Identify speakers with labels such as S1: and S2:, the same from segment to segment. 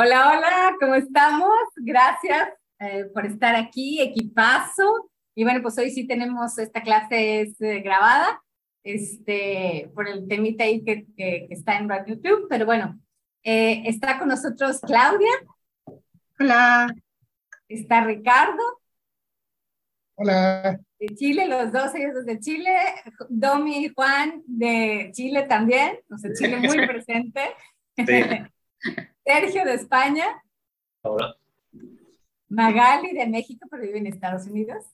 S1: Hola, hola, ¿cómo estamos? Gracias eh, por estar aquí, equipazo. Y bueno, pues hoy sí tenemos, esta clase es eh, grabada, este, por el temita ahí que, que, está en YouTube, pero bueno, eh, está con nosotros Claudia.
S2: Hola.
S1: Está Ricardo.
S2: Hola.
S1: De Chile, los dos ellos de Chile. Domi y Juan de Chile también, o sea, Chile muy presente. Sí. Sergio de España.
S3: Hola.
S1: Magali de México, pero vive en Estados Unidos.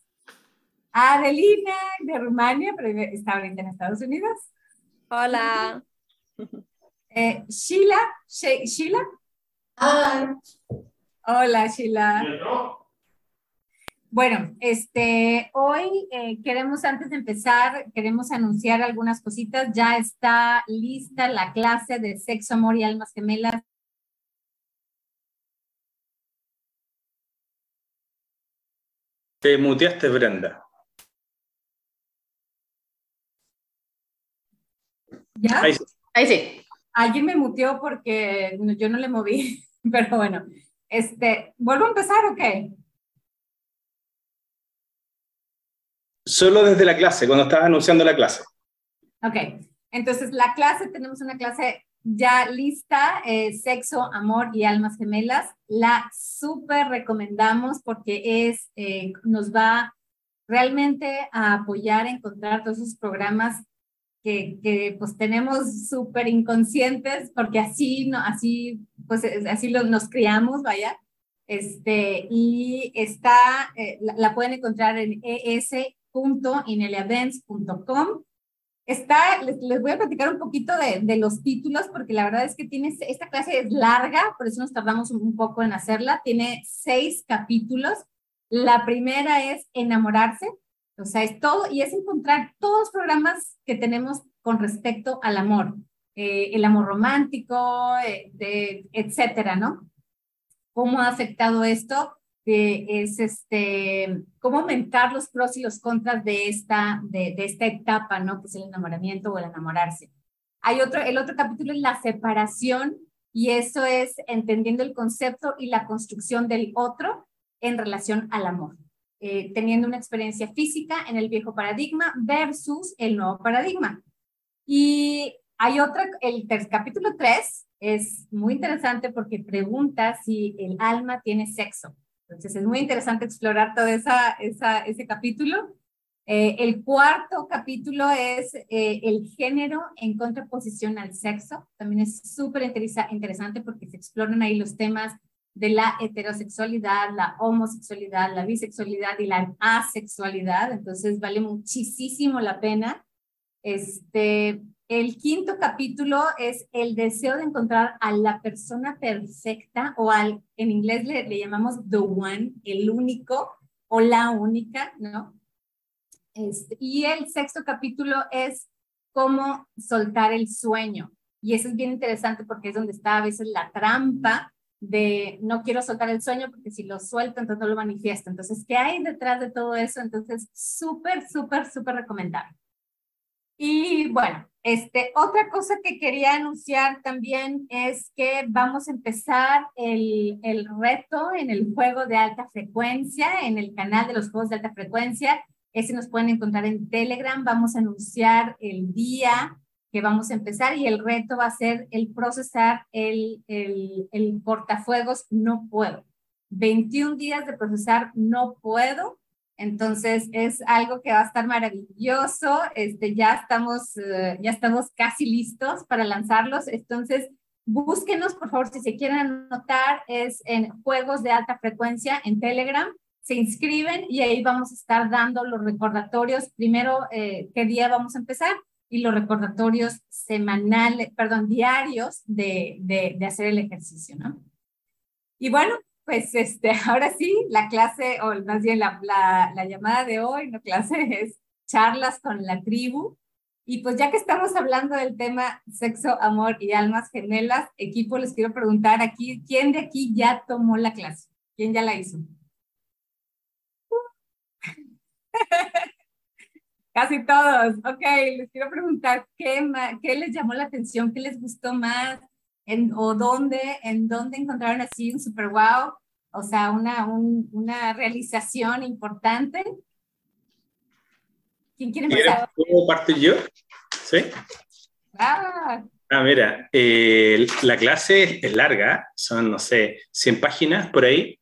S1: Adelina de Rumania, pero está ahorita en Estados Unidos.
S4: Hola.
S1: Eh, Sheila, Sheila. Hola, Sheila. Bueno, este, hoy eh, queremos, antes de empezar, queremos anunciar algunas cositas. Ya está lista la clase de sexo, amor y almas gemelas
S3: Te muteaste, Brenda.
S1: ¿Ya?
S4: Ahí sí.
S1: Alguien me muteó porque yo no le moví, pero bueno. Este, ¿Vuelvo a empezar o qué?
S3: Solo desde la clase, cuando estabas anunciando la clase.
S1: Ok, entonces la clase, tenemos una clase ya lista, eh, Sexo, Amor y Almas Gemelas. La súper recomendamos porque es, eh, nos va realmente a apoyar a encontrar todos esos programas que, que pues tenemos súper inconscientes porque así, no, así, pues así lo, nos criamos, vaya. Este, y está, eh, la, pueden encontrar en es.ineliavents.com Está, les, voy a platicar un poquito de, los títulos, porque la verdad es que tiene, esta clase es larga, por eso nos tardamos un, poco en hacerla. Tiene seis capítulos. La primera es enamorarse, o sea, es todo, y es encontrar todos los programas que tenemos con respecto al amor, eh, el amor romántico, eh, etcétera, ¿no? ¿Cómo ha afectado esto? Que es este, cómo aumentar los pros y los contras de esta, de, de, esta etapa, ¿no? Que es el enamoramiento o el enamorarse. Hay otro, el otro capítulo es la separación y eso es entendiendo el concepto y la construcción del otro en relación al amor, eh, teniendo una experiencia física en el viejo paradigma versus el nuevo paradigma. Y hay otra, el capítulo 3 es muy interesante porque pregunta si el alma tiene sexo. Entonces es muy interesante explorar todo esa, esa, ese capítulo. Eh, el cuarto capítulo es eh, el género en contraposición al sexo. También es súper interesante porque se exploran ahí los temas de la heterosexualidad, la homosexualidad, la bisexualidad y la asexualidad. Entonces vale muchísimo la pena. Este, el quinto capítulo es el deseo de encontrar a la persona perfecta o al, en inglés le, le llamamos the one, el único o la única, ¿no? Este, y el sexto capítulo es cómo soltar el sueño. Y eso es bien interesante porque es donde está a veces la trampa de no quiero soltar el sueño porque si lo suelto entonces no lo manifiesto. Entonces, ¿qué hay detrás de todo eso? Entonces, súper, súper, súper recomendable. Y bueno, este, otra cosa que quería anunciar también es que vamos a empezar el, el, reto en el juego de alta frecuencia, en el canal de los juegos de alta frecuencia. Ese nos pueden encontrar en Telegram. Vamos a anunciar el día que vamos a empezar y el reto va a ser el procesar el, el, el portafuegos no puedo. 21 días de procesar no puedo entonces es algo que va a estar maravilloso. Este, ya estamos, eh, ya estamos casi listos para lanzarlos. Entonces búsquenos, por favor, si se quieren anotar, es en juegos de alta frecuencia en Telegram. Se inscriben y ahí vamos a estar dando los recordatorios. Primero, eh, qué día vamos a empezar y los recordatorios semanales, perdón, diarios de, de, de hacer el ejercicio, ¿no? Y bueno, pues este, ahora sí, la clase, o más bien la, la, la, llamada de hoy, no clase, es charlas con la tribu. Y pues ya que estamos hablando del tema sexo, amor y almas gemelas, equipo, les quiero preguntar aquí, ¿quién de aquí ya tomó la clase? ¿Quién ya la hizo? Casi todos. Ok, les quiero preguntar, ¿qué, ¿qué les llamó la atención? ¿Qué les gustó más? En, o dónde, en dónde encontraron así un super wow, o sea, una, una realización importante. ¿Quién quiere empezar?
S3: ¿Puedo partir yo? ¿Sí?
S1: Ah.
S3: Ah, mira, eh, la clase es larga, son, no sé, 100 páginas por ahí,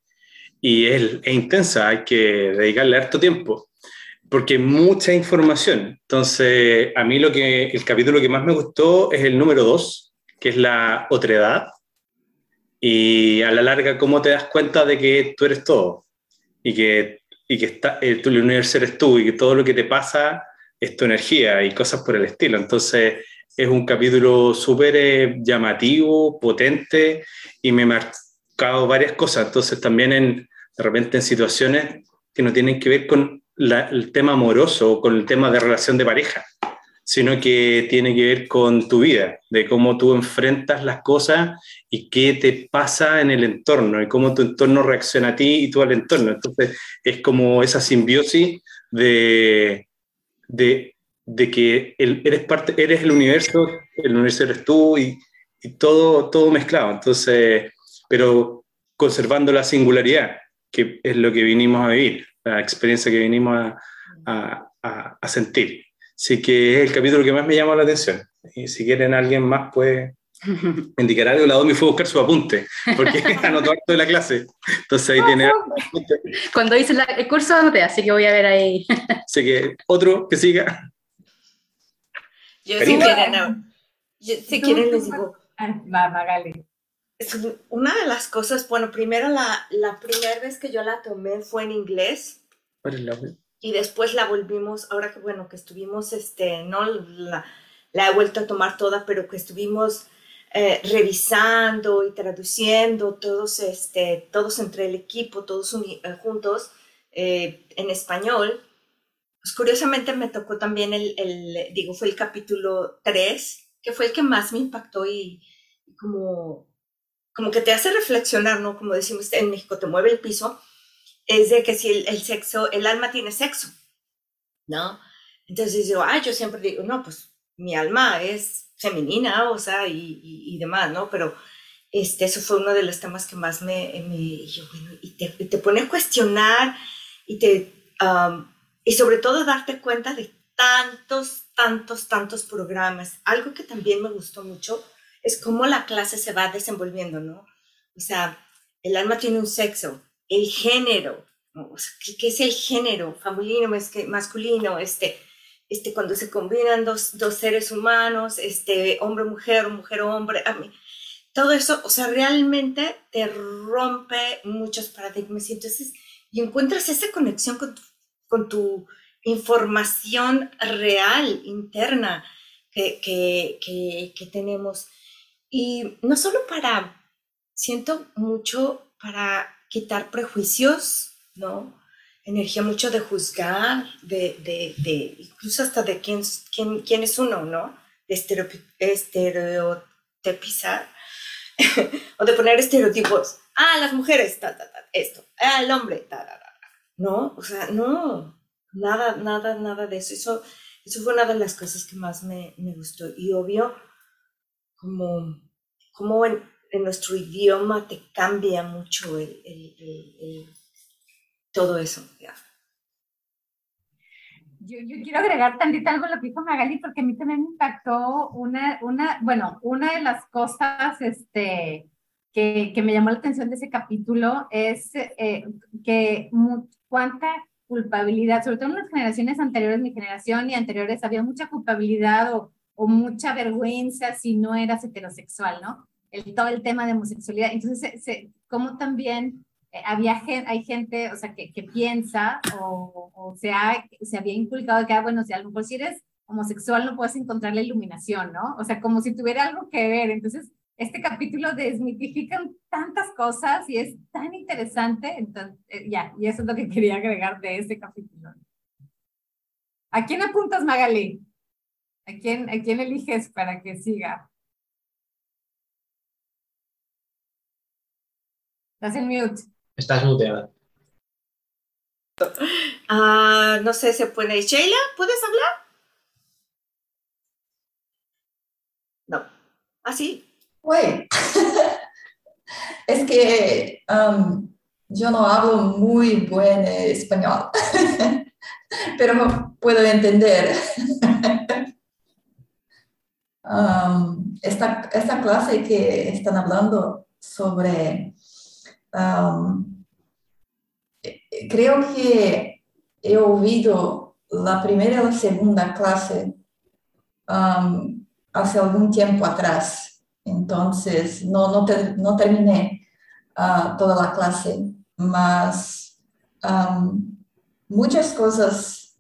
S3: y es, es intensa, hay que dedicarle harto tiempo, porque mucha información. Entonces, a mí lo que, el capítulo que más me gustó es el número 2, que es la otredad, y a la larga, ¿cómo te das cuenta de que tú eres todo? Y que, y que está, eh, el universo eres tú, y que todo lo que te pasa es tu energía y cosas por el estilo. Entonces, es un capítulo súper eh, llamativo, potente, y me ha marcado varias cosas. Entonces, también en, de repente en situaciones que no tienen que ver con el tema amoroso o con el tema de relación de pareja, sino que tiene que ver con tu vida, de cómo tú enfrentas las cosas y qué te pasa en el entorno y cómo tu entorno reacciona a ti y tú al entorno. Entonces, es como esa simbiosis de, de, de que eres, parte, eres el universo, el universo eres tú y, y, todo, todo mezclado. Entonces, pero conservando la singularidad, que es lo que vinimos a vivir, la experiencia que vinimos a, a, a sentir. Así que es el capítulo que más me llama la atención. Y si quieren alguien más puede indicar algo, la Domi fue a buscar su apunte, porque anotó harto de la clase. Entonces ahí tiene...
S4: Cuando hice la, el curso anoté, así que voy a ver ahí.
S3: Así que otro que siga.
S2: Yo si quieren, no. Yo, si quieren les digo.
S1: Va, Magali.
S2: Una de las cosas, bueno, primero la, la primera vez que yo la tomé fue en inglés. Y después la volvimos, ahora que bueno, que estuvimos, este, no la, la he vuelto a tomar toda, pero que estuvimos eh, revisando y traduciendo todos, este, todos entre el equipo, todos eh, juntos eh, en español. Pues curiosamente me tocó también el, el, digo, fue el capítulo 3, que fue el que más me impactó y, y como como que te hace reflexionar, ¿no? Como decimos en México, te mueve el piso, es de que si el, sexo, el alma tiene sexo, ¿no? Entonces yo, ah, yo siempre digo, no, pues mi alma es femenina, o sea, y, y, y demás, ¿no? Pero este, eso fue uno de los temas que más me, me yo, bueno, y te, te, pone a cuestionar y te, um, y sobre todo darte cuenta de tantos, tantos, tantos programas. Algo que también me gustó mucho es cómo la clase se va desenvolviendo, ¿no? O sea, el alma tiene un sexo, el género, o sea, ¿qué, ¿qué, es el género? Femenino, masculino, este, este, cuando se combinan dos, dos seres humanos, este, hombre-mujer, mujer-hombre, todo eso, o sea, realmente te rompe muchos paradigmas y entonces, y encuentras esa conexión con tu, con tu información real, interna, que, que, que, que tenemos. Y no solo para, siento mucho para quitar prejuicios, ¿no? Energía mucho de juzgar, de, de, de incluso hasta de quién, quién, quién es uno, ¿no? De estereotipizar o de poner estereotipos. Ah, las mujeres, ta, ta, ta, esto. Ah, el hombre, ta, ta, ta. No, o sea, no, nada, nada, nada de eso. Eso, eso fue una de las cosas que más me, me gustó. Y obvio, como, como en, en, nuestro idioma te cambia mucho el, el, el, todo eso.
S1: Yo, yo, quiero agregar tantito algo a lo que dijo Magali, porque a mí también me impactó una, una bueno, una de las cosas este, que, que me llamó la atención de ese capítulo es eh, que cuánta culpabilidad, sobre todo en las generaciones anteriores, mi generación y anteriores, había mucha culpabilidad o, o mucha vergüenza si no eras heterosexual, ¿no? El, todo el tema de homosexualidad. Entonces, se, como también eh, había hay gente, o sea, que, piensa o, o se, se había inculcado que, ah, bueno, si a lo si eres homosexual no puedes encontrar la iluminación, ¿no? O sea, como si tuviera algo que ver. Entonces, este capítulo desmitifica tantas cosas y es tan interesante. Entonces, eh, ya, y eso es lo que quería agregar de este capítulo. ¿A quién apuntas, Magali? ¿A quién, ¿A quién eliges para que siga? Estás en mute.
S5: Estás muteada.
S2: Uh, no sé, se pone. Sheila, ¿puedes hablar? No. ¿Ah, sí?
S5: Uy, es que um, yo no hablo muy buen español, pero puedo entender. Um, esta, esta, clase que están hablando sobre, creo que he oído la primera y la segunda clase hace algún tiempo atrás. Entonces, no, no, terminé uh, toda la clase, mas muchas cosas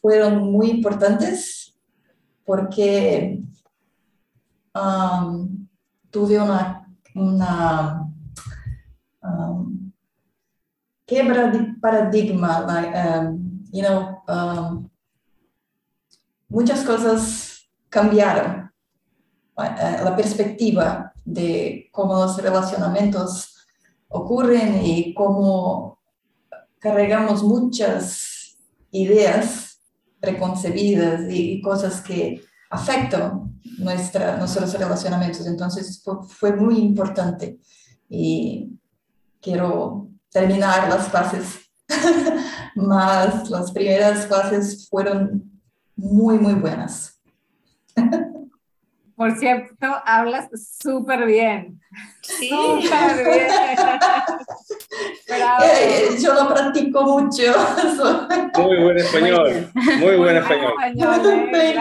S5: fueron muy importantes porque tuve una quebra de paradigma, like, you know, muchas cosas cambiaron eh, la perspectiva de cómo los relacionamientos ocurren y cómo cargamos muchas ideas preconcebidas y cosas que afectan nuestra, nuestros relacionamientos. Entonces fue, muy importante y quiero terminar las clases, más las primeras clases fueron muy, muy buenas.
S1: Por cierto, hablas súper bien. Sí. Súper bien.
S5: Eh, yo lo practico mucho.
S3: Muy buen español. Muy buen español.
S5: Eh,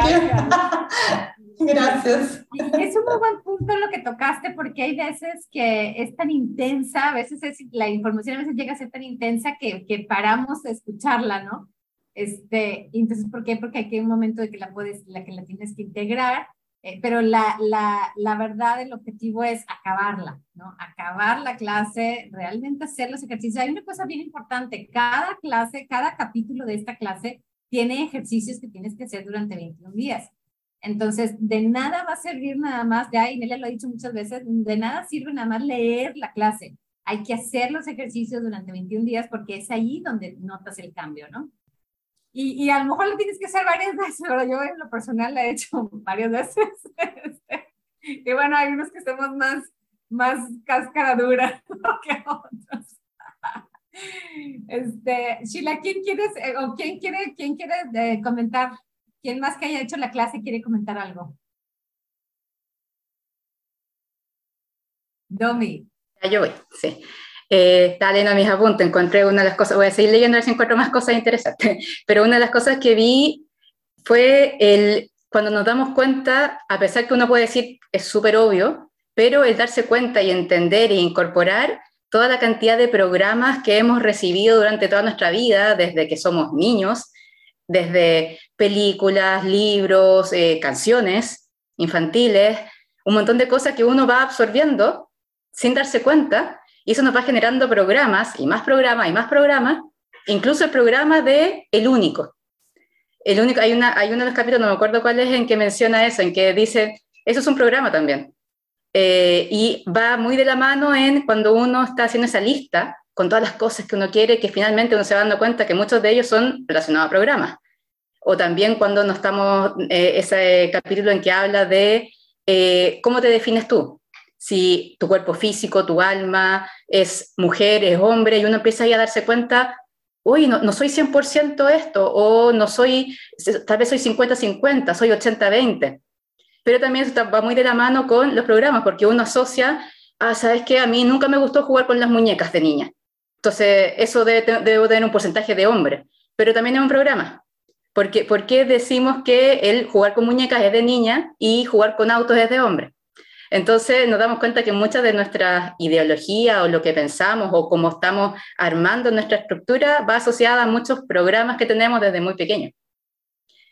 S5: gracias.
S1: Es un muy buen punto lo que tocaste porque hay veces que es tan intensa, a veces es, la información a veces llega a ser tan intensa que, que paramos de escucharla, ¿no? Este, entonces, ¿por qué? Porque aquí hay un momento de que la puedes, la que la tienes que integrar, eh, pero la, la, la, verdad, el objetivo es acabarla, ¿no? Acabar la clase, realmente hacer los ejercicios. Hay una cosa bien importante, cada clase, cada capítulo de esta clase tiene ejercicios que tienes que hacer durante 21 días. Entonces, de nada va a servir nada más, ya Inelia lo ha dicho muchas veces, de nada sirve nada más leer la clase. Hay que hacer los ejercicios durante 21 días porque es ahí donde notas el cambio, ¿no? Y, y, a lo mejor lo tienes que hacer varias veces, pero yo en lo personal lo he hecho varias veces. Este, y bueno, hay unos que somos más, más cáscara dura que otros. Este, Sheila, ¿quién quieres, eh, o quién quiere, quién quiere eh, comentar? ¿Quién más que haya hecho la clase quiere comentar algo? Domi.
S4: Yo voy, sí. Eh, estaba leyendo mis apuntes, encontré una de las cosas, voy a seguir leyendo a ver si encuentro más cosas interesantes, pero una de las cosas que vi fue el, cuando nos damos cuenta, a pesar que uno puede decir es súper obvio, pero el darse cuenta y entender e incorporar toda la cantidad de programas que hemos recibido durante toda nuestra vida, desde que somos niños, desde películas, libros, eh, canciones infantiles, un montón de cosas que uno va absorbiendo sin darse cuenta y eso nos va generando programas y más programas y más programas, incluso el programa de El Único. El único hay, una, hay uno de los capítulos, no me acuerdo cuál es, en que menciona eso, en que dice, eso es un programa también. Eh, y va muy de la mano en cuando uno está haciendo esa lista con todas las cosas que uno quiere, que finalmente uno se va dando cuenta que muchos de ellos son relacionados a programas. O también cuando no estamos, eh, ese capítulo en que habla de eh, cómo te defines tú si tu cuerpo físico, tu alma es mujer, es hombre, y uno empieza ahí a darse cuenta, uy, no, no soy 100% esto, o no soy, tal vez soy 50-50, soy 80-20. Pero también está, va muy de la mano con los programas, porque uno asocia, ah, sabes que a mí nunca me gustó jugar con las muñecas de niña. Entonces, eso debe, debe tener un porcentaje de hombre, pero también es un programa. Porque, ¿Por qué decimos que el jugar con muñecas es de niña y jugar con autos es de hombre? Entonces nos damos cuenta que mucha de nuestra ideología o lo que pensamos o cómo estamos armando nuestra estructura va asociada a muchos programas que tenemos desde muy pequeños.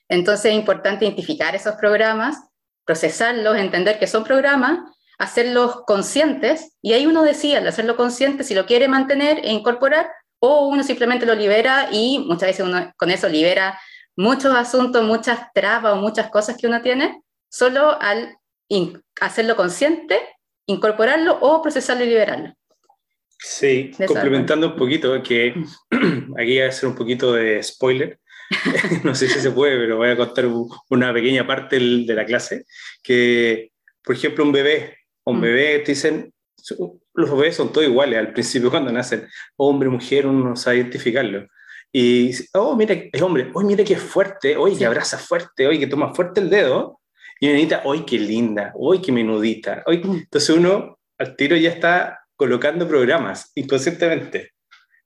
S4: Entonces es importante identificar esos programas, procesarlos, entender que son programas, hacerlos conscientes, y ahí uno decía, al hacerlo consciente, si lo quiere mantener e incorporar, o uno simplemente lo libera y muchas veces uno con eso libera muchos asuntos, muchas trabas o muchas cosas que uno tiene, solo al hacerlo consciente, incorporarlo o procesarlo y liberarlo.
S3: Sí, complementando un poquito, que aquí voy a hacer un poquito de spoiler. no sé si se puede, pero voy a contar una pequeña parte de la clase, que, por ejemplo, un bebé Un
S4: Mm.
S3: bebé, te dicen, los bebés son todos iguales al principio cuando nacen, hombre, mujer, uno no sabe identificarlo. Y, oh, mira, es hombre, hoy mira que es fuerte, hoy
S4: Sí.
S3: que abraza fuerte, hoy que toma fuerte el dedo, y una niñita, hoy qué linda, hoy qué menudita. Hoy...
S4: Mm.
S3: Entonces uno al tiro ya está colocando programas inconscientemente.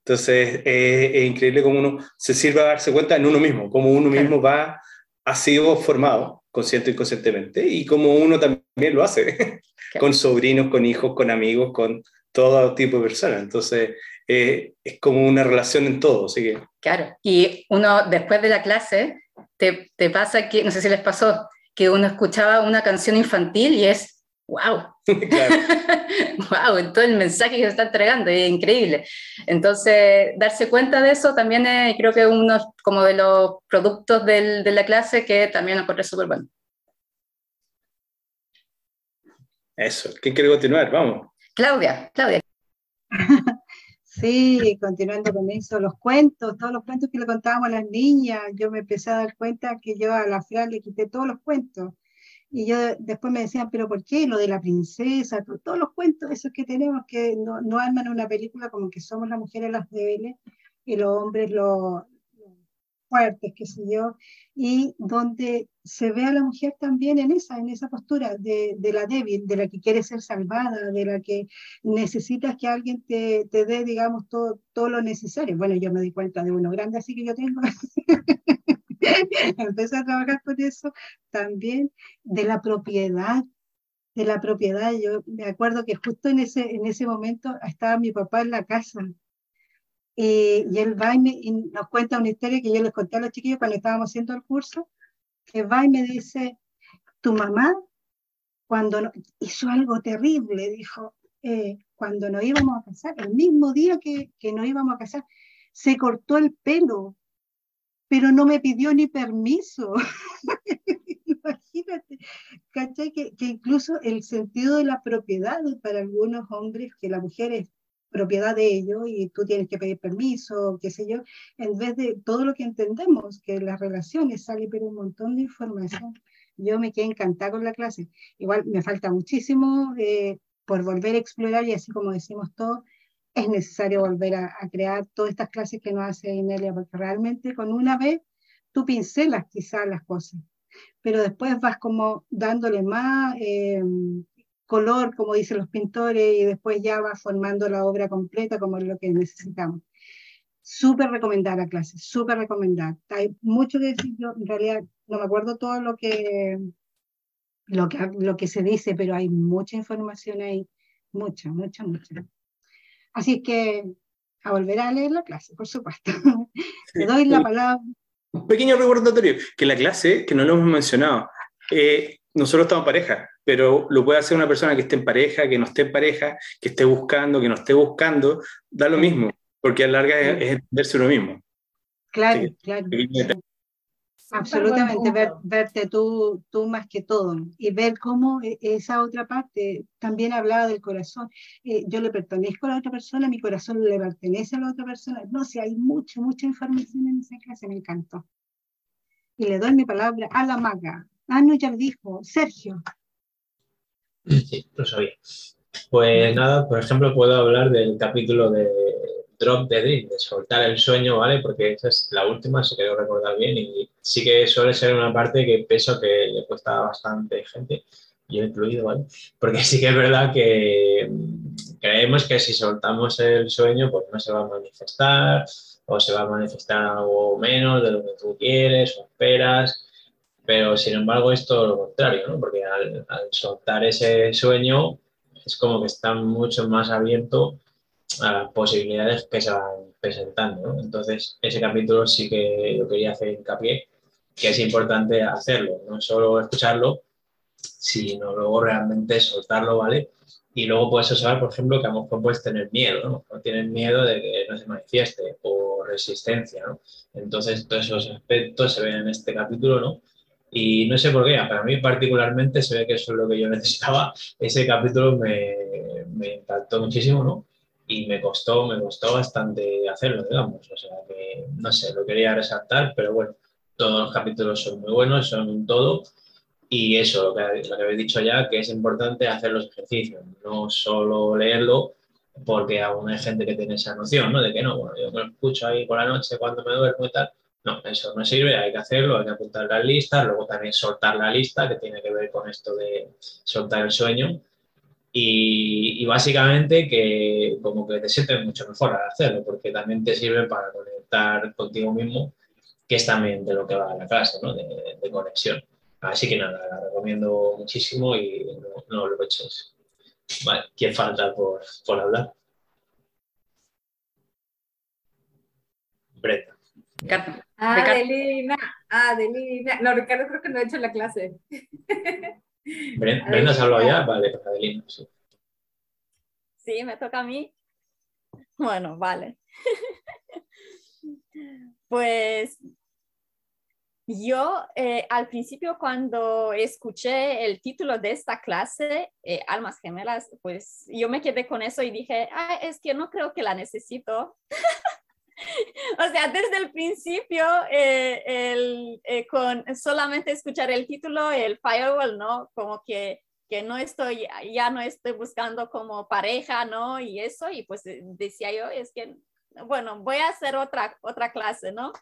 S3: Entonces eh, es increíble cómo uno se sirve a darse cuenta en uno mismo, cómo uno mismo va, ha sido formado consciente y inconscientemente, y cómo uno también lo hace, con sobrinos, con hijos, con amigos, con todo tipo de personas. Entonces eh, es como una relación en todo, así que
S4: Claro, y uno después de la clase te, te pasa que, no sé si les pasó, que uno escuchaba una canción infantil y es, wow,
S3: claro.
S4: wow, todo el mensaje que se está entregando, es increíble. Entonces, darse cuenta de eso también es, creo que es uno como de los productos del- de la clase que también encontré súper bueno.
S3: Eso, ¿quién quiere continuar? Vamos.
S4: Claudia, Claudia.
S6: Sí, continuando con eso, los cuentos, todos los cuentos que le contábamos a las niñas, yo me empecé a dar cuenta que yo a la Fran le quité todos los cuentos. Y yo después me decían, pero ¿por qué? Lo de la princesa, to- todos los cuentos esos que tenemos que no, no arman una película como que somos las mujeres las débiles y los hombres los fuertes, qué sé yo, y donde se ve a la mujer también en esa, en esa postura de, de la débil, de la que quiere ser salvada, de la que necesitas que alguien te, te dé, digamos, todo, todo lo necesario. Bueno, yo me di cuenta de uno grande, así que yo tengo. Empecé a trabajar con eso también, de la propiedad. De la propiedad, yo me acuerdo que justo en ese, en ese momento estaba mi papá en la casa eh, y él va y, me- y nos cuenta una historia que yo les conté a los chiquillos cuando estábamos haciendo el curso, que va y me dice, tu mamá cuando no- hizo algo terrible, dijo, eh, cuando nos íbamos a casar, el mismo día que, que nos íbamos a casar, se cortó el pelo, pero no me pidió ni permiso. Imagínate, ¿cachai? Que, que incluso el sentido de la propiedad para algunos hombres, que la mujer es propiedad de ellos y tú tienes que pedir permiso, qué sé yo, en vez de todo lo que entendemos, que las relaciones sale pero un montón de información. Yo me quedé encantada con la clase. Igual me falta muchísimo eh, por volver a explorar y así como decimos todos, es necesario volver a, crear todas estas clases que nos hace Inelia, porque realmente con una vez tú pincelas quizás las cosas, pero después vas como dándole más eh, color, como dicen los pintores, y después ya vas formando la obra completa como es lo que necesitamos. Súper recomendar la clase, súper recomendar. Hay mucho que decir, yo en realidad no me acuerdo todo lo que, lo que, lo que se dice, pero hay mucha información ahí, mucha, mucha, mucha. Así que a volver a leer la clase, por supuesto. Te doy la palabra.
S3: Un pequeño recordatorio, que la clase, que no lo hemos mencionado, eh, nosotros estamos en pareja, pero lo puede hacer una persona que esté en pareja, que no esté en pareja, que esté buscando, que no esté buscando, da lo mismo, porque a la larga es, es entenderse uno mismo.
S6: Claro,
S3: Sí.
S6: claro. Absolutamente, ver- verte tú, tú más que todo y ver cómo e- esa otra parte también hablaba del corazón. Eh, yo le pertenezco a la otra persona, mi corazón le pertenece a la otra persona. No sé, hay mucha, mucha información en esa clase, me encantó. Y le doy mi palabra a la maga. Ah, no, ya lo dijo, Sergio.
S7: Sí, lo sabía. Pues nada, por ejemplo, puedo hablar del capítulo de Drop the Dream, de soltar el sueño, ¿vale? Porque esa es la última, si quiero recordar bien, y sí que suele ser una parte que pienso que le cuesta bastante gente, yo incluido, ¿vale? Porque sí que es verdad que mm, creemos que si soltamos el sueño, pues no se va a manifestar, o se va a manifestar algo menos de lo que tú quieres o esperas, pero sin embargo es todo lo contrario, ¿no? Porque al soltar ese sueño es como que está mucho más abierto las posibilidades que se van presentando, ¿no? Entonces, ese capítulo sí que yo quería hacer hincapié, que es importante hacerlo, no solo escucharlo, sino luego realmente soltarlo, ¿vale? Y luego puedes observar, por ejemplo, que a lo mejor puedes tener miedo, ¿no? O tienes miedo de que no se manifieste o resistencia, ¿no? Entonces, todos esos aspectos se ven en este capítulo, ¿no? Y no sé por qué, para mí particularmente se ve que eso es lo que yo necesitaba. Ese capítulo me, me impactó muchísimo, ¿no? Y me costó, me costó bastante hacerlo, digamos. O sea que, no sé, lo quería resaltar, pero bueno, todos los capítulos son muy buenos, son un todo. Y eso, lo que, lo que habéis dicho ya, que es importante hacer los ejercicios, no solo leerlo, porque aún hay gente que tiene esa noción, ¿no? De que no, bueno, yo me lo escucho ahí por la noche cuando me duermo y tal. No, eso no sirve, hay que hacerlo, hay que apuntar las listas, luego también soltar la lista, que tiene que ver con esto de soltar el sueño. Y, y, básicamente que como que te sientes mucho mejor al hacerlo, porque también te sirve para conectar contigo mismo, que es también de lo que va la clase, ¿no? de, de conexión. Así que nada, la recomiendo muchísimo y no, no lo eches. Vale, ¿quién falta por, por hablar? Brenda.
S1: Adelina, Adelina. No, Ricardo creo que no ha hecho la clase.
S7: Brenda, se ha hablado ya, vale, Adelina. Sí.
S8: sí, me toca a mí. Bueno, vale. pues yo eh, al principio cuando escuché el título de esta clase, eh, Almas Gemelas, pues yo me quedé con eso y dije, ah, es que no creo que la necesito. o sea, desde el principio, eh, el, con solamente escuchar el título, el firewall, ¿no? Como que, que no estoy, ya no estoy buscando como pareja, ¿no? Y eso, y pues decía yo, es que, bueno, voy a hacer otra, otra clase, ¿no?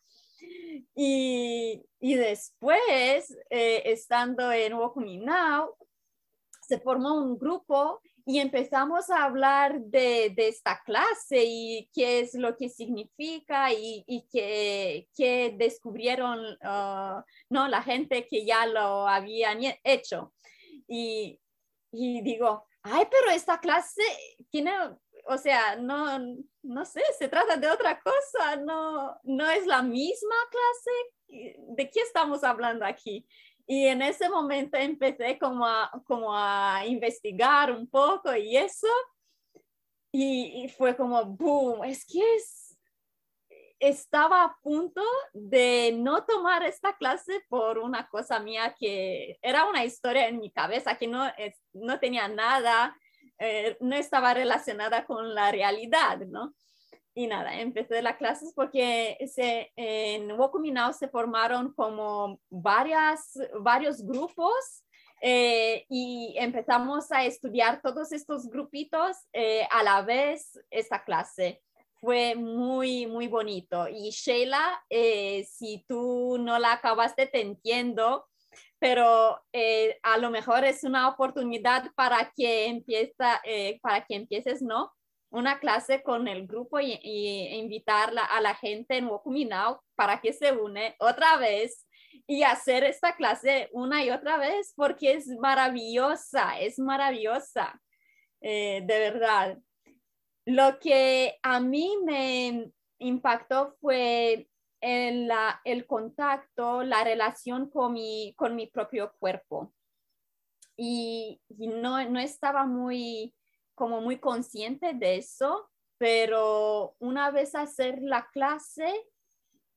S8: Y, y después, eh, estando en Now, se formó un grupo y empezamos a hablar de, de, esta clase y qué es lo que significa y, y qué, qué, descubrieron uh, no, la gente que ya lo habían hecho. Y, y digo, ay, pero esta clase tiene o sea, no, no sé, se trata de otra cosa, no, no es la misma clase. ¿De qué estamos hablando aquí? Y en ese momento empecé como a, como a investigar un poco y eso. Y, y fue como, boom, es que es, estaba a punto de no tomar esta clase por una cosa mía que era una historia en mi cabeza que no, no tenía nada eh, no estaba relacionada con la realidad, ¿no? Y nada, empecé las clases porque se, en Wokuminao se formaron como varias, varios grupos eh, y empezamos a estudiar todos estos grupitos eh, a la vez esta clase. Fue muy, muy bonito. Y Sheila, si tú no la acabaste, te entiendo pero eh, a lo mejor es una oportunidad para que, empieza, eh, para que empieces, ¿no? Una clase con el grupo y, y invitar a la gente en Wokuminao para que se une otra vez y hacer esta clase una y otra vez porque es maravillosa, es maravillosa, eh, de verdad. Lo que a mí me impactó fue en la, el contacto, la relación con mi, con mi propio cuerpo. Y, no, no, estaba muy, como muy consciente de eso, pero una vez hacer la clase,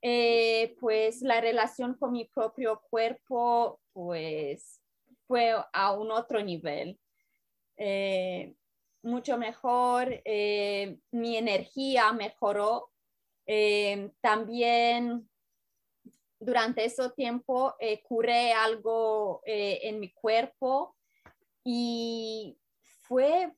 S8: eh, pues la relación con mi propio cuerpo, pues fue a un otro nivel. Eh, mucho mejor, eh, mi energía mejoró también durante ese tiempo curé algo en mi cuerpo y fue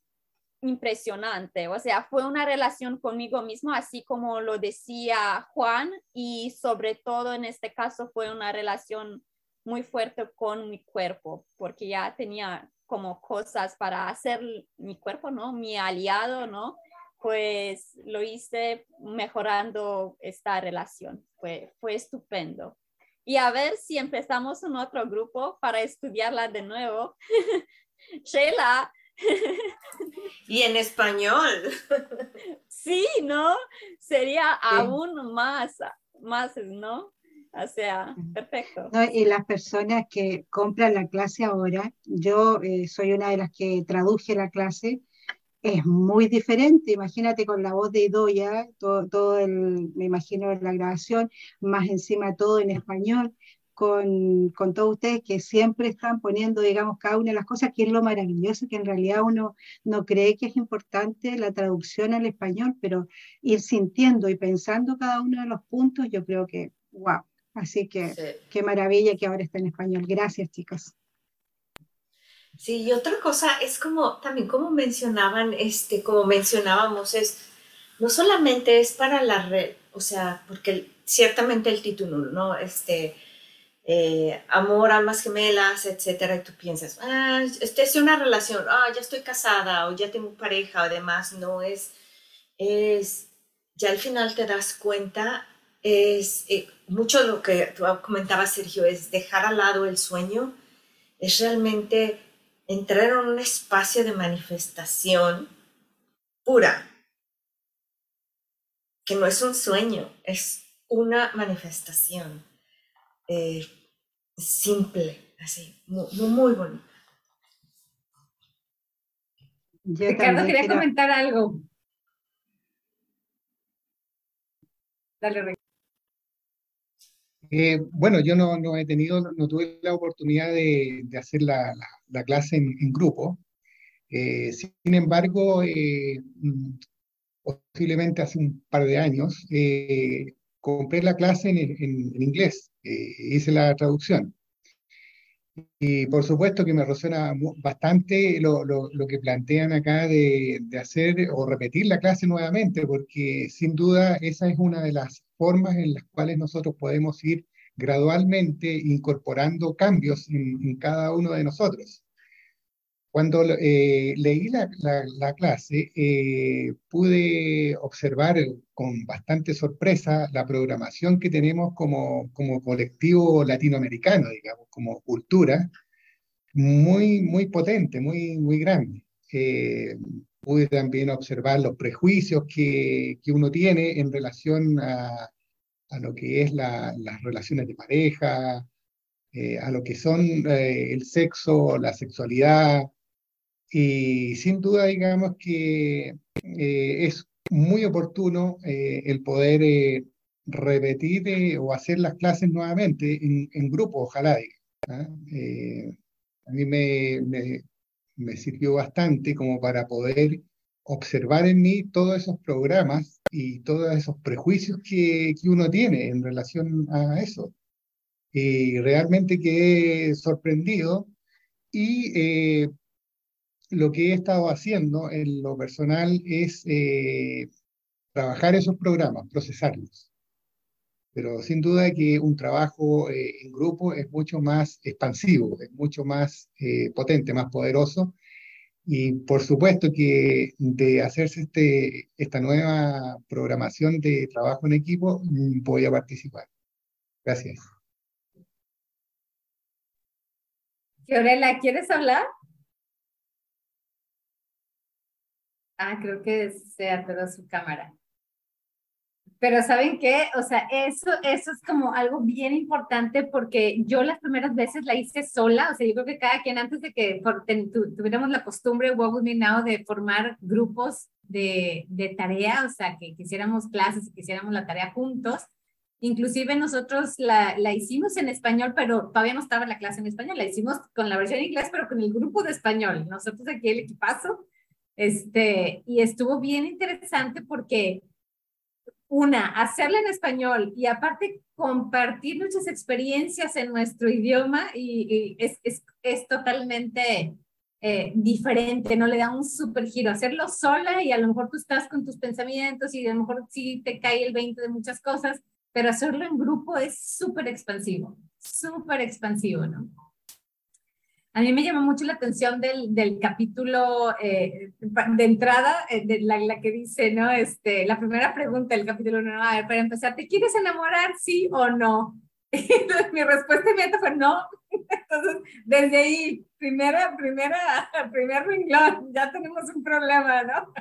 S8: impresionante, o sea, fue una relación conmigo mismo, así como lo decía Juan, y sobre todo en este caso fue una relación muy fuerte con mi cuerpo, porque ya tenía como cosas para hacer mi cuerpo, ¿no? Mi aliado, ¿no? pues lo hice mejorando esta relación. Fue, fue estupendo. Y a ver si empezamos un otro grupo para estudiarla de nuevo. Sheila.
S2: y en español.
S8: sí, ¿no? Sería aún más, más, ¿no? O sea, perfecto.
S6: y las personas que compran la clase ahora, yo eh, soy una de las que traduje la clase, es muy diferente. Imagínate con la voz de Idoya, todo, todo el, me imagino la grabación, más encima todo en español, con, con todos ustedes que siempre están poniendo, digamos, cada una de las cosas, que es lo maravilloso, que en realidad uno no cree que es importante la traducción al español, pero ir sintiendo y pensando cada uno de los puntos, yo creo que, wow. Así que qué maravilla que ahora está en español. Gracias, chicos.
S2: Sí, y otra cosa es como, también como mencionaban, este, como mencionábamos, es, no solamente es para la red, o sea, porque ciertamente el título, ¿no? Este, eh, amor, almas gemelas, etcétera, y tú piensas, ah, este es una relación, ah, ya estoy casada, o ya tengo pareja, o demás, no es, es, ya al final te das cuenta, es, eh, mucho lo que tú comentabas, Sergio, es dejar al lado el sueño, es realmente entrar en un espacio de manifestación pura, que no es un sueño, es una manifestación eh, simple, así, muy, muy bonita.
S1: Ricardo quería comentar algo. Dale,
S9: eh, bueno, yo no, no, he tenido, no tuve la oportunidad de, de hacer la, la, clase en, en grupo. Eh, sin embargo, eh, mm, posiblemente hace un par de años, compré la clase en, en, inglés, hice la traducción. Y por supuesto que me resuena bastante lo, lo, lo que plantean acá de, de, hacer o repetir la clase nuevamente, porque sin duda esa es una de las formas en las cuales nosotros podemos ir gradualmente incorporando cambios en, cada uno de nosotros. Cuando eh, leí la, la, clase, eh, pude observar con bastante sorpresa la programación que tenemos como, como colectivo latinoamericano, digamos, como cultura, muy, muy potente, muy, muy grande. Eh, pude también observar los prejuicios que, que uno tiene en relación a, a lo que es la, las relaciones de pareja, eh, a lo que son eh, el sexo, la sexualidad. Y sin duda, digamos que eh, es muy oportuno el poder repetir o hacer las clases nuevamente en, en grupo, ojalá. ¿ah? a mí me, me, me sirvió bastante como para poder observar en mí todos esos programas y todos esos prejuicios que, que uno tiene en relación a eso. Y realmente quedé sorprendido y eh, lo que he estado haciendo en lo personal es eh, trabajar esos programas, procesarlos. Pero sin duda que un trabajo eh, en grupo es mucho más expansivo, es mucho más potente, más poderoso y por supuesto que de hacerse este, esta nueva programación de trabajo en equipo, mm, voy a participar. Gracias.
S1: Fiorella, ¿quieres hablar? Ah, creo que se atoró su cámara. Pero ¿saben qué? O sea, eso, eso es como algo bien importante porque yo las primeras veces la hice sola, o sea, yo creo que cada quien antes de que tuviéramos la costumbre, With Me Now, de formar grupos de, de tarea, o sea, que quisiéramos clases y quisiéramos la tarea juntos, inclusive nosotros la, la hicimos en español, pero todavía no estaba la clase en español, la hicimos con la versión en inglés, pero con el grupo de español, nosotros aquí el equipazo, este, y estuvo bien interesante porque una, hacerla en español y aparte compartir muchas experiencias en nuestro idioma y, es, es, es, totalmente eh, diferente, no le da un super giro. Hacerlo sola y a lo mejor tú estás con tus pensamientos y a lo mejor sí te cae el 20 de muchas cosas, pero hacerlo en grupo es súper expansivo, súper expansivo, ¿no? A mí me llamó mucho la atención del, del capítulo eh, de entrada, eh, de la, la, que dice, ¿no? Este, la primera pregunta del capítulo, no, a ver, para empezar, ¿te quieres enamorar, sí o no? Y mi respuesta inmediata fue no. Entonces, desde ahí, primera, primera, primer renglón, ya tenemos un problema, ¿no?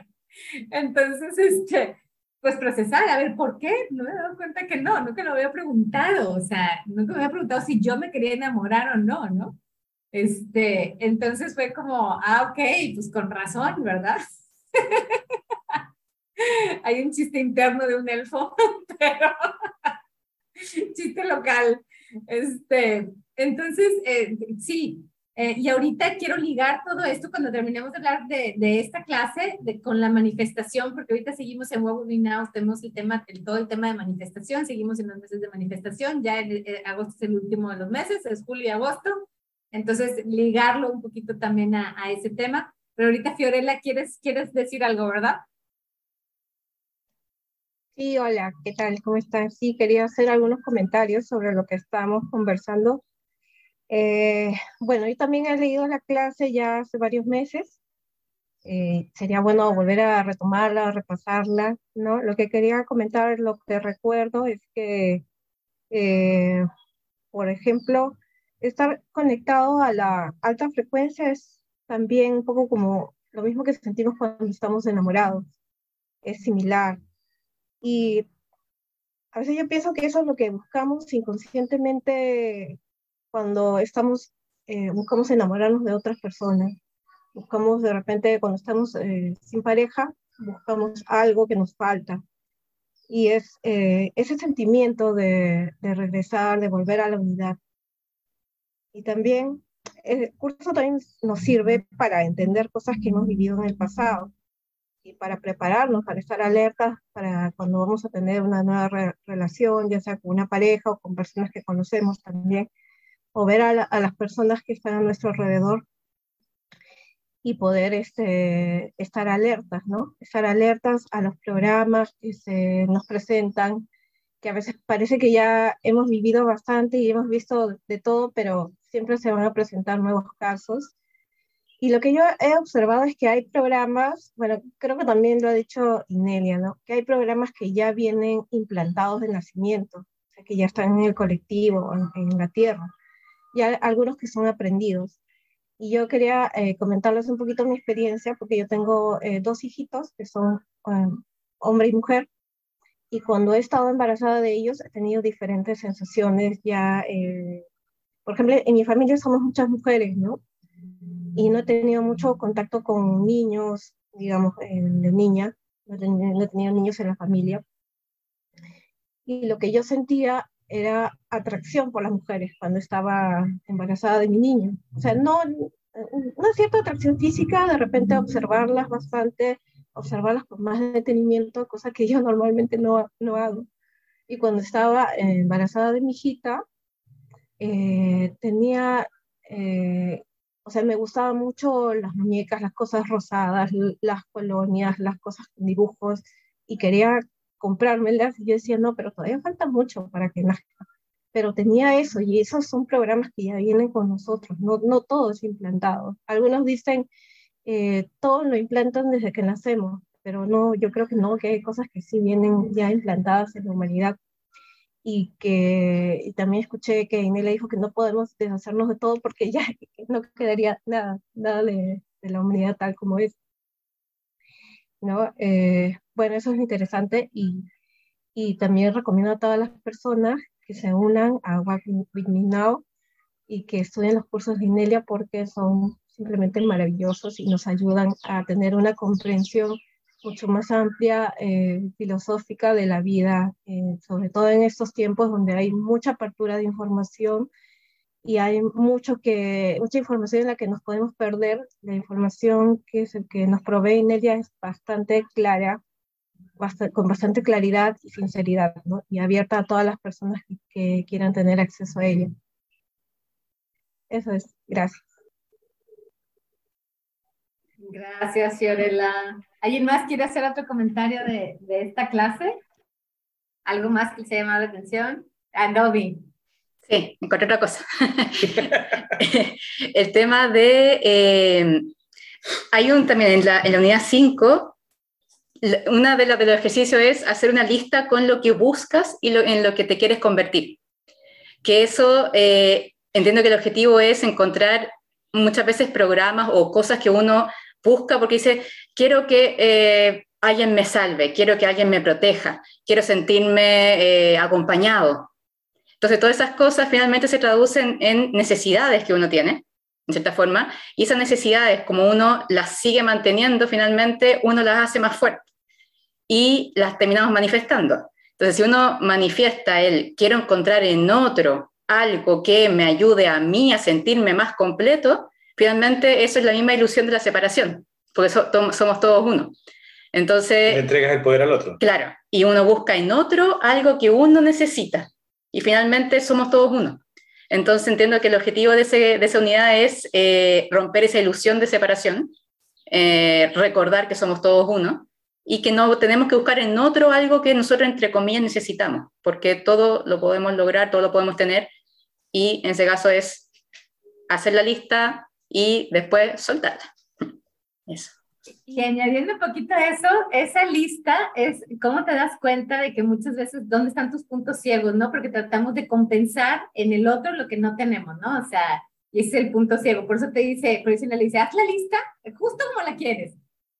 S1: Entonces, este, pues procesar, a ver, ¿por qué? No me he dado cuenta que no, nunca lo había preguntado, o sea, nunca me había preguntado si yo me quería enamorar o no, ¿no? Este, entonces fue como, ah, ok, pues con razón, ¿verdad? Hay un chiste interno de un elfo, pero chiste local. Este, entonces, eh, sí, eh, y ahorita quiero ligar todo esto cuando terminemos de hablar de, de esta clase de, con la manifestación, porque ahorita seguimos en Now, tenemos el tema, el, todo el tema de manifestación, seguimos en los meses de manifestación, ya en, en, eh, agosto es el último de los meses, es julio y agosto, Entonces, ligarlo un poquito también a, a ese tema. Pero ahorita, Fiorella, ¿quieres, ¿quieres decir algo, verdad?
S10: Sí, hola, ¿qué tal? ¿Cómo están? Sí, quería hacer algunos comentarios sobre lo que estábamos conversando. Eh, bueno, yo también he leído la clase ya hace varios meses. Eh, sería bueno volver a retomarla, repasarla, ¿no? Lo que quería comentar, lo que recuerdo es que, eh, por ejemplo, estar conectado a la alta frecuencia es también un poco como lo mismo que sentimos cuando estamos enamorados. Es similar. Y a veces yo pienso que eso es lo que buscamos inconscientemente cuando estamos, eh, buscamos enamorarnos de otras personas. Buscamos de repente, cuando estamos eh, sin pareja, buscamos algo que nos falta. Y es eh, ese sentimiento de, de regresar, de volver a la unidad. Y también el curso también nos sirve para entender cosas que hemos vivido en el pasado y para prepararnos, para estar alertas para cuando vamos a tener una nueva relación, ya sea con una pareja o con personas que conocemos también, o ver a, a, las personas que están a nuestro alrededor y poder este, estar alertas, ¿no? Estar alertas a los programas que se nos presentan, que a veces parece que ya hemos vivido bastante y hemos visto de todo, pero siempre se van a presentar nuevos casos. Y lo que yo he observado es que hay programas, bueno, creo que también lo ha dicho Inelia, ¿no? Que hay programas que ya vienen implantados de nacimiento, que ya están en el colectivo, en, la tierra, y algunos que son aprendidos. Y yo quería eh, comentarles un poquito mi experiencia, porque yo tengo eh, dos hijitos que son eh, hombre y mujer, y cuando he estado embarazada de ellos he tenido diferentes sensaciones ya eh, por ejemplo, en mi familia somos muchas mujeres, ¿no? Y no he tenido mucho contacto con niños, digamos, de niña, no, no he tenido niños en la familia. Y lo que yo sentía era atracción por las mujeres cuando estaba embarazada de mi niño. O sea, no, una cierta atracción física, de repente observarlas bastante, observarlas con más detenimiento, cosa que yo normalmente no, no hago. Y cuando estaba embarazada de mi hijita, eh, tenía, eh, o sea, me gustaban mucho las muñecas, las cosas rosadas, las colonias, las cosas con dibujos, y quería comprármelas, y yo decía, no, pero todavía falta mucho para que nazca. Pero tenía eso, y esos son programas que ya vienen con nosotros, no, no todo es implantado. Algunos dicen, eh, lo implantan desde que nacemos, pero no, yo creo que no, que hay cosas que sí vienen ya implantadas en la humanidad y que y también escuché que Inés le dijo que no podemos deshacernos de todo porque ya no quedaría nada, nada de, de la humanidad tal como es. ¿No? Eh, bueno, eso es interesante y, y también recomiendo a todas las personas que se unan a Walk With Me Now y que estudien los cursos de Inelia porque son simplemente maravillosos y nos ayudan a tener una comprensión mucho más amplia, eh, filosófica de la vida, eh, sobre todo en estos tiempos donde hay mucha apertura de información y hay mucho que, mucha información en la que nos podemos perder. La información que, es el que nos provee Inelia es bastante clara, con bastante claridad y sinceridad, ¿no? y abierta a todas las personas que, que quieran tener acceso a ella. Eso es, gracias.
S1: Gracias, Fiorella. ¿Alguien más quiere hacer otro comentario de, de esta clase? ¿Algo más que les haya llamado la atención? Adobe.
S4: Sí, encontré otra cosa. el tema de... Eh, hay un también en la, en la unidad 5, una de, la, de los ejercicios es hacer una lista con lo que buscas y lo, en lo que te quieres convertir. Que eso, eh, entiendo que el objetivo es encontrar muchas veces programas o cosas que uno busca porque dice, quiero que eh, alguien me salve, quiero que alguien me proteja, quiero sentirme eh, acompañado. Entonces, todas esas cosas finalmente se traducen en necesidades que uno tiene, en cierta forma, y esas necesidades, como uno las sigue manteniendo, finalmente uno las hace más fuertes y las terminamos manifestando. Entonces, si uno manifiesta el quiero encontrar en otro algo que me ayude a mí a sentirme más completo, finalmente eso es la misma ilusión de la separación, porque somos todos uno. Entonces...
S3: Le entregas el poder al otro.
S4: Claro, y uno busca en otro algo que uno necesita, y finalmente somos todos uno. Entonces entiendo que el objetivo de, esa unidad es eh, romper esa ilusión de separación, eh, recordar que somos todos uno y que no tenemos que buscar en otro algo que nosotros, entre comillas, necesitamos, porque todo lo podemos lograr, todo lo podemos tener, y en ese caso es hacer la lista y después soltarla. Eso.
S1: Y añadiendo un poquito a eso, esa lista es cómo te das cuenta de que muchas veces dónde están tus puntos ciegos, ¿no? Porque tratamos de compensar en el otro lo que no tenemos, ¿no? O sea, ese es el punto ciego. Por eso te dice, por eso le dice, haz la lista justo como la quieres.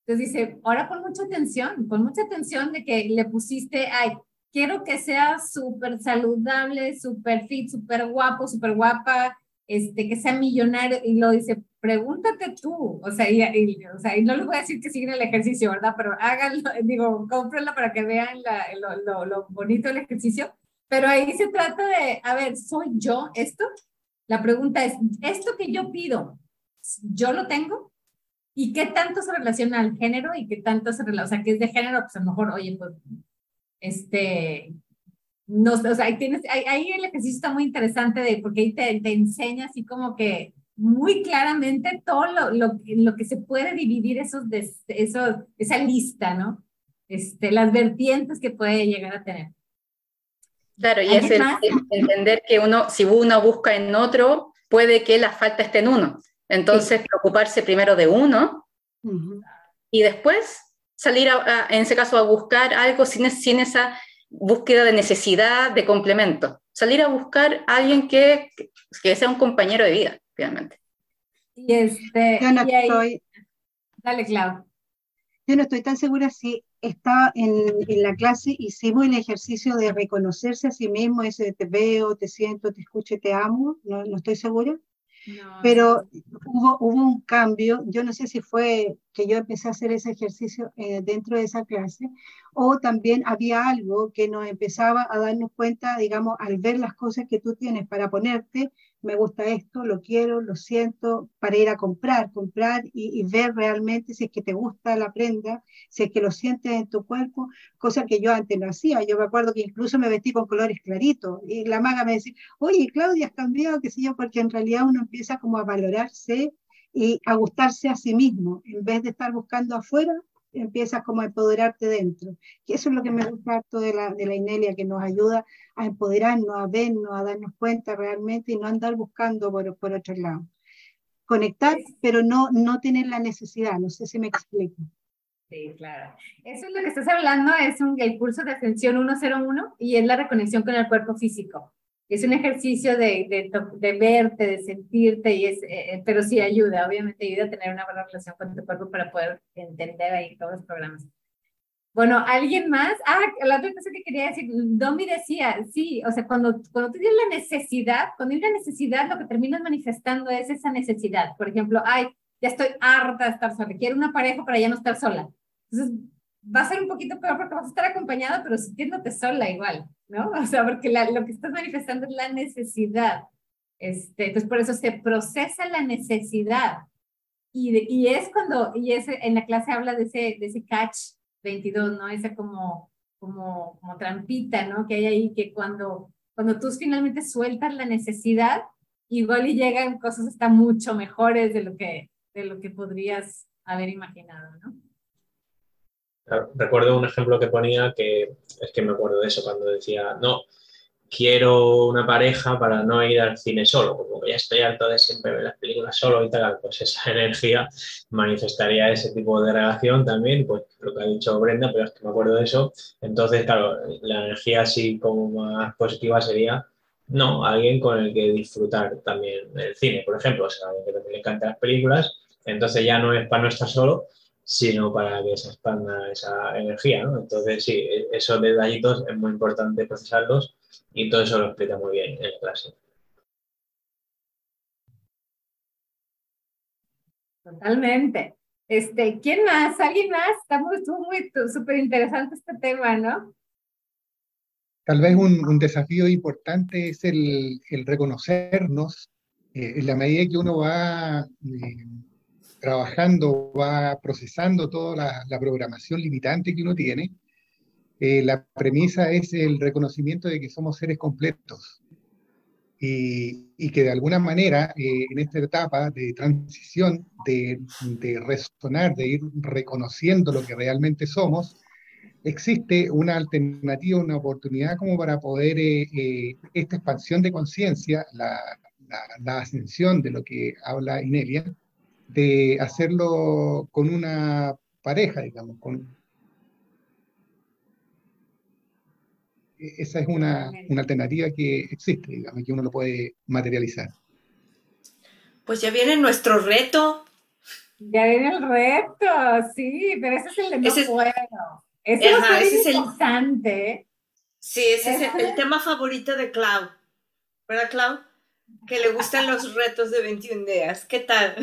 S1: Entonces dice, ahora pon mucha atención, pon mucha atención de que le pusiste, ay, quiero que sea súper saludable, súper fit, súper guapo, súper guapa, este, que sea millonario, y lo dice, pregúntate tú, o sea, y, o sea, y no les voy a decir que sigan el ejercicio, ¿verdad? Pero háganlo, digo, cómprenlo para que vean la, lo, lo, lo bonito del ejercicio, pero ahí se trata de, a ver, ¿soy yo esto? La pregunta es, ¿esto que yo pido, yo lo tengo? ¿Y qué tanto se relaciona al género y qué tanto se relaciona, o sea, que es de género? Pues a lo mejor, oye, pues, este, no, o sea, ahí, tienes, ahí, el ejercicio está muy interesante de, porque ahí te, te enseña así como que muy claramente todo lo, lo, lo que se puede dividir esos, de, eso, esa lista, ¿no? Este, las vertientes que puede llegar a tener.
S4: Claro, y es el, entender que uno, si uno busca en otro, puede que la falta esté en uno. Entonces, preocuparse primero de uno y después salir, en ese caso, a buscar algo sin, sin esa búsqueda de necesidad, de complemento. Salir a buscar a alguien que, que sea un compañero de vida, finalmente.
S1: Y este.
S6: Yo no estoy.
S1: Dale, Clau.
S6: Yo no estoy tan segura si estaba en, en, la clase, hicimos el ejercicio de reconocerse a sí mismo, ese te veo, te siento, te escucho, te amo, no, no estoy segura. Pero hubo, hubo un cambio, yo no sé si fue que yo empecé a hacer ese ejercicio eh, dentro de esa clase, o también había algo que nos empezaba a darnos cuenta, digamos, al ver las cosas que tú tienes para ponerte, me gusta esto, lo quiero, lo siento, para ir a comprar, comprar y, ver realmente si es que te gusta la prenda, si es que lo sientes en tu cuerpo, cosa que yo antes no hacía. Yo me acuerdo que incluso me vestí con colores claritos y la maga me decía, oye, Claudia, has cambiado, qué sé yo, porque en realidad uno empieza como a valorarse y a gustarse a sí mismo, en vez de estar buscando afuera, empiezas como a empoderarte dentro. Y eso es lo que me gusta harto de la, de la Inelia, que nos ayuda a empoderarnos, a vernos, a darnos cuenta realmente y no andar buscando por, por otro lado. Conectar, pero no, no tener la necesidad, no sé si me explico.
S1: Sí, claro. Eso es lo que estás hablando, es un, el curso de ascensión 101 y es la reconexión con el cuerpo físico. Es un ejercicio de, de, de verte, de sentirte, y es, eh, eh, pero sí ayuda, obviamente ayuda a tener una buena relación con tu cuerpo para poder entender ahí todos los programas. Bueno, ¿alguien más? Ah, la otra cosa que quería decir, Domi decía, sí, o sea, cuando, cuando tú tienes la necesidad, cuando hay una necesidad, lo que terminas manifestando es esa necesidad. Por ejemplo, ay, ya estoy harta de estar sola, quiero una pareja para ya no estar sola. Entonces, va a ser un poquito peor porque vas a estar acompañado, pero sintiéndote sola igual, ¿no? O sea, porque lo que estás manifestando es la necesidad. Este, entonces, por eso se procesa la necesidad. Y, y es cuando, y es, en la clase habla de ese, de ese catch 22, ¿no? Esa como, como, como trampita, ¿no? Que hay ahí que cuando, cuando tú finalmente sueltas la necesidad, igual y llegan cosas hasta mucho mejores de lo que, de lo que podrías haber imaginado, ¿no?
S7: Recuerdo un ejemplo que ponía que es que me acuerdo de eso cuando decía, no, quiero una pareja para no ir al cine solo, como ya estoy harto de siempre ver las películas solo y tal, pues esa energía manifestaría ese tipo de relación también, pues lo que ha dicho Brenda, pero es que me acuerdo de eso. Entonces, claro, la energía así como más positiva sería, no, alguien con el que disfrutar también el cine, por ejemplo, o sea, alguien que también le encantan las películas, entonces ya no es para no estar solo, sino para que se expanda esa energía, ¿no? Entonces, sí, e-, esos detallitos es muy importante procesarlos y todo eso lo explica muy bien en la clase.
S1: Totalmente. Este, ¿quién más? ¿Alguien más? Está muy, muy súper interesante este tema, ¿no?
S9: Tal vez un, desafío importante es el, reconocernos eh, en la medida que uno va eh, trabajando, va procesando toda la, programación limitante que uno tiene, eh, la premisa es el reconocimiento de que somos seres completos. y, que de alguna manera eh, en esta etapa de transición, de, resonar, de ir reconociendo lo que realmente somos, existe una alternativa, una oportunidad como para poder eh, esta expansión de conciencia, la, la, ascensión de lo que habla Inelia, de hacerlo con una pareja, digamos, con, E-, esa es una, una, alternativa que existe, digamos, que uno lo puede materializar.
S2: Pues ya viene nuestro reto.
S1: Ya viene el reto, sí, pero ese es el de no ese puedo. Ese, ajá, es ese interesante.
S2: Es el, sí, ese es el, el, tema favorito de Clau. ¿Verdad, Clau? Que le gustan los retos de 21 días. ¿Qué tal?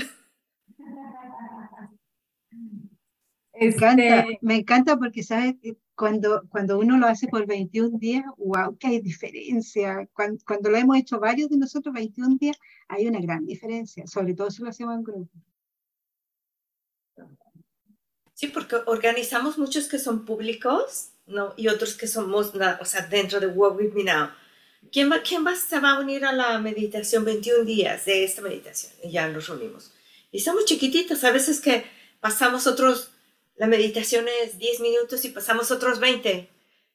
S6: Me encanta, este me encanta porque, ¿sabes? cuando, cuando uno lo hace por 21 días, wow, que hay diferencia. Cuando, cuando, lo hemos hecho varios de nosotros, 21 días, hay una gran diferencia, sobre todo si lo hacemos en grupo.
S2: Sí, porque organizamos muchos que son públicos, ¿no? Y otros que somos, o sea, dentro de Work With Me Now. ¿Quién, va, ¿Quién va, se va a unir a la meditación 21 días de esta meditación? Y ya nos reunimos. Y somos chiquititos, a veces que pasamos otros la meditación es 10 minutos y pasamos otros 20,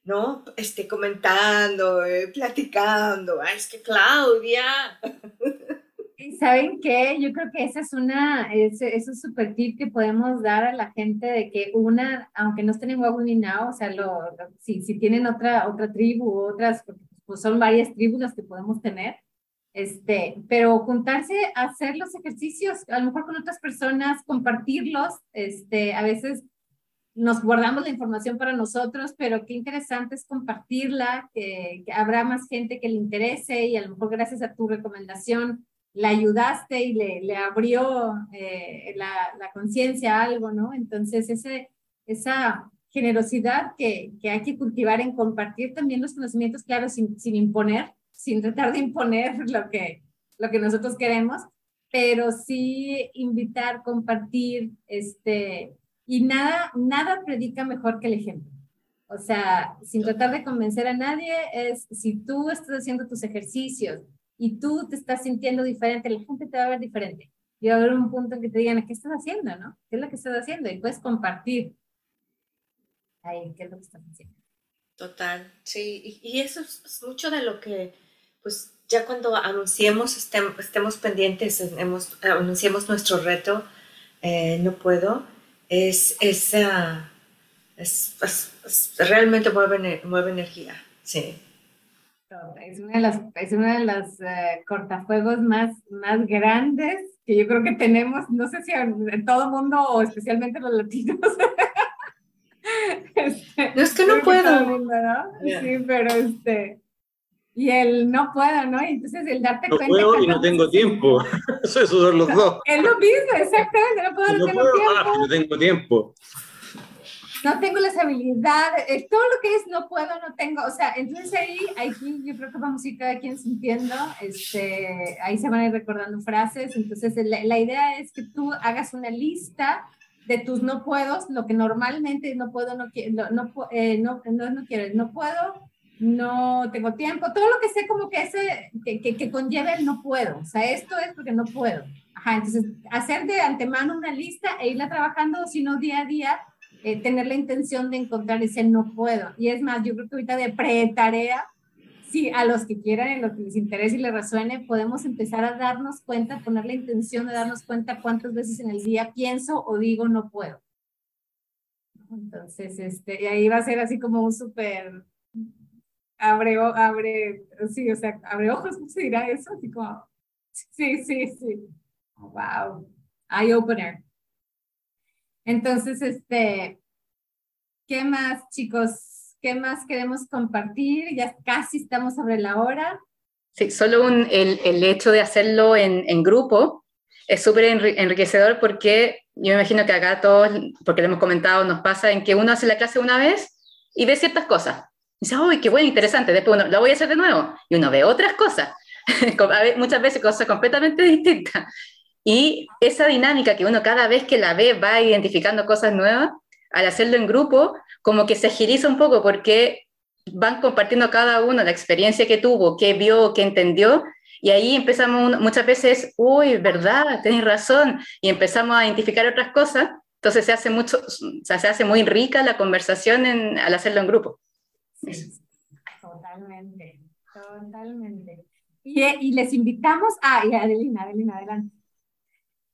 S2: ¿no? Este, comentando, eh, platicando. Ay, es que Claudia.
S1: ¿Y saben qué? Yo creo que esa es una, ese, es un super tip que podemos dar a la gente de que una, aunque no estén en Now, o sea, lo, si, si tienen otra, otra tribu, otras, pues son varias tribus las que podemos tener, este, pero juntarse a hacer los ejercicios, a lo mejor con otras personas, compartirlos, este, a veces nos guardamos la información para nosotros, pero qué interesante es compartirla, que, habrá más gente que le interese y a lo mejor gracias a tu recomendación la ayudaste y le, le abrió eh, la, la conciencia a algo, ¿no? Entonces, ese, esa generosidad que, que, hay que cultivar en compartir también los conocimientos, claro, sin, sin imponer, sin tratar de imponer lo que, lo que nosotros queremos, pero sí invitar, compartir, este, y nada, nada predica mejor que el ejemplo. O sea, sin tratar de convencer a nadie, es si tú estás haciendo tus ejercicios y tú te estás sintiendo diferente, la gente te va a ver diferente. Y va a haber un punto en que te digan, ¿qué estás haciendo? ¿no? ¿Qué es lo que estás haciendo? Y puedes compartir. Ahí, ¿qué es lo que estás haciendo?
S2: Total, sí. Y, y eso es mucho de lo que pues ya cuando anunciemos, estemos, estemos pendientes, hemos, anunciemos nuestro reto, eh, no puedo, es, es, uh, es, es, realmente mueve, mueve energía, sí.
S1: Es una de las, es una de las uh, cortafuegos más, más grandes que yo creo que tenemos, no sé si en todo el mundo o especialmente los latinos.
S2: este, no es que no puedo.
S1: Mundo, ¿no? Yeah. Sí, pero este y el no puedo, ¿no? Y entonces el darte
S3: no
S1: cuenta.
S3: Puedo y no tengo tiempo. Eso, esos son los dos.
S1: Es lo mismo, exactamente. No puedo, no, no tengo puedo, tiempo.
S3: Ah, no tengo tiempo.
S1: No tengo las habilidades, todo lo que es no puedo, no tengo, o sea, entonces ahí, ahí yo creo que vamos a ir cada quien sintiendo, este, ahí se van a ir recordando frases, entonces la, la idea es que tú hagas una lista de tus no puedo, lo que normalmente no puedo, no quiero, no, no, eh, no, no, no quiero, no puedo, no tengo tiempo, todo lo que sé como que ese, que, que, que, conlleve el no puedo, o sea, esto es porque no puedo. Ajá, entonces, hacer de antemano una lista e irla trabajando, sino día a día, eh, tener la intención de encontrar ese no puedo. Y es más, yo creo que ahorita de pre-tarea, sí, a los que quieran, en lo que les interese y les resuene, podemos empezar a darnos cuenta, poner la intención de darnos cuenta cuántas veces en el día pienso o digo no puedo. Entonces, este, y ahí va a ser así como un súper abre, abre, sí, o sea, abre ojos, ¿cómo se dirá eso? Así como, sí, sí, sí. Wow. Eye opener. Entonces, este, ¿qué más, chicos? ¿Qué más queremos compartir? Ya casi estamos sobre la hora.
S4: Sí, solo el, el, hecho de hacerlo en, en grupo es súper enriquecedor porque yo me imagino que acá todos, porque lo hemos comentado, nos pasa en que uno hace la clase una vez y ve ciertas cosas dice, uy, qué bueno, interesante. Después uno, lo voy a hacer de nuevo. Y uno ve otras cosas, muchas veces cosas completamente distintas. Y esa dinámica que uno cada vez que la ve va identificando cosas nuevas, al hacerlo en grupo, como que se agiliza un poco porque van compartiendo cada uno la experiencia que tuvo, qué vio, qué entendió, Y ahí empezamos muchas veces, uy, verdad, tenéis razón, y empezamos a identificar otras cosas. Entonces se hace, mucho, se hace muy rica la conversación en, al hacerlo en grupo.
S1: Totalmente, totalmente. Y, y, les invitamos a, y Adelina, Adelina, adelante.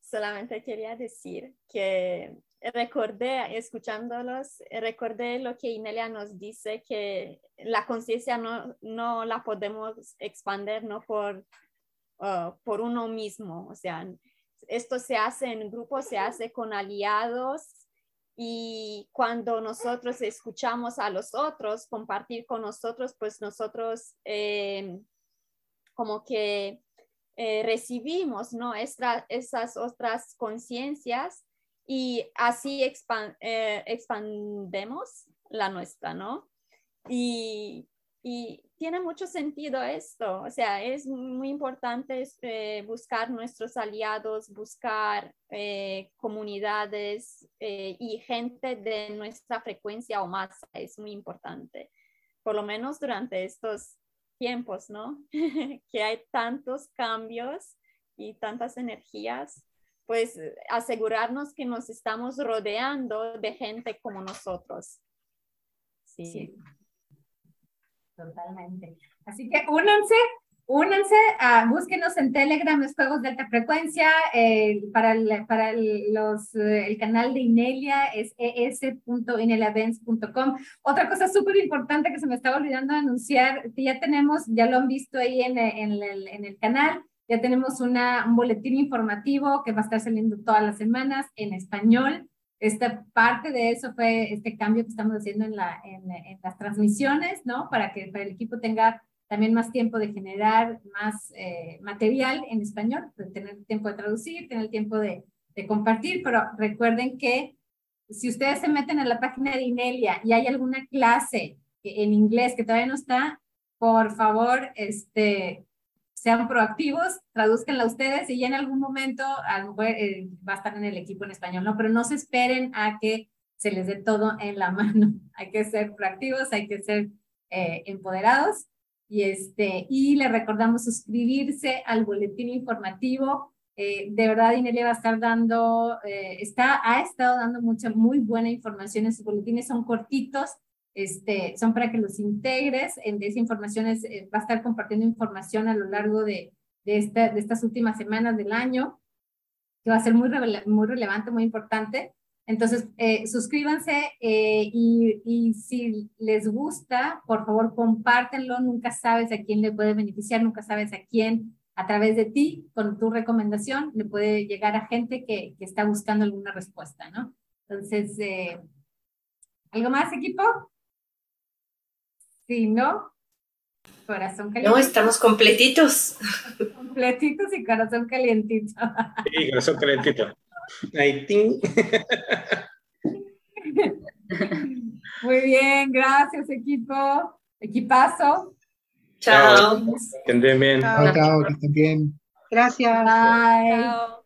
S8: Solamente quería decir que recordé, escuchándolos, recordé lo que Inelia nos dice, que la conciencia no, no la podemos expandir no por, uh, por uno mismo, o sea, esto se hace en grupo, se hace con aliados y cuando nosotros escuchamos a los otros, compartir con nosotros, pues nosotros eh, como que eh, recibimos ¿no? esas otras conciencias y así eh, expandemos la nuestra, ¿no? Y, tiene mucho sentido esto, o sea, es muy importante eh, buscar nuestros aliados, buscar eh, comunidades y gente de nuestra frecuencia o más, es muy importante, por lo menos durante estos tiempos, ¿no? que hay tantos cambios y tantas energías pues asegurarnos que nos estamos rodeando de gente como nosotros.
S1: Sí. Totalmente. Así que únanse, únanse, a, búsquenos en Telegram, los juegos de alta frecuencia, eh, para, el, para los, eh, el canal de Inelia es es.ineliavents.com. Otra cosa súper importante que se me estaba olvidando anunciar, que ya tenemos, ya lo han visto ahí en, en, el, en el canal, ya tenemos una, un boletín informativo que va a estar saliendo todas las semanas en español. Esta parte de eso fue este cambio que estamos haciendo en, la, en, las transmisiones, ¿no? Para que el equipo tenga también más tiempo de generar más eh, material en español, de tener tiempo de traducir, tener tiempo de, compartir, pero recuerden que si ustedes se meten en la página de Inelia y hay alguna clase en inglés que todavía no está, por favor, este, sean proactivos, traduzcanla ustedes y ya en algún momento a lo mejor eh, va a estar en el equipo en español, ¿no? Pero no se esperen a que se les dé todo en la mano. Hay que ser proactivos, hay que ser eh, empoderados y, este, y le recordamos suscribirse al boletín informativo. Eh, de verdad, Inelia va a estar dando, está, ha estado dando mucha, muy buena información. Esos boletines son cortitos, este, son para que los integres. En esa información es, eh, va a estar compartiendo información a lo largo de, de, de estas últimas semanas del año, que va a ser muy, muy relevante, muy importante. Entonces, eh, suscríbanse eh, y, y, si les gusta, por favor, compártenlo. Nunca sabes a quién le puede beneficiar, nunca sabes a quién a través de ti, con tu recomendación, le puede llegar a gente que, que está buscando alguna respuesta, ¿no? Entonces, ¿algo más, equipo? Sí, ¿no? Corazón caliente.
S2: No, estamos completitos.
S1: Completitos y corazón calientito.
S3: Sí, corazón calientito. Ahí,
S1: Muy bien, gracias equipo. Equipazo.
S2: Chao.
S3: Que estén bien.
S9: Chao, chao, que estén bien.
S6: Gracias.
S1: Bye. Chao.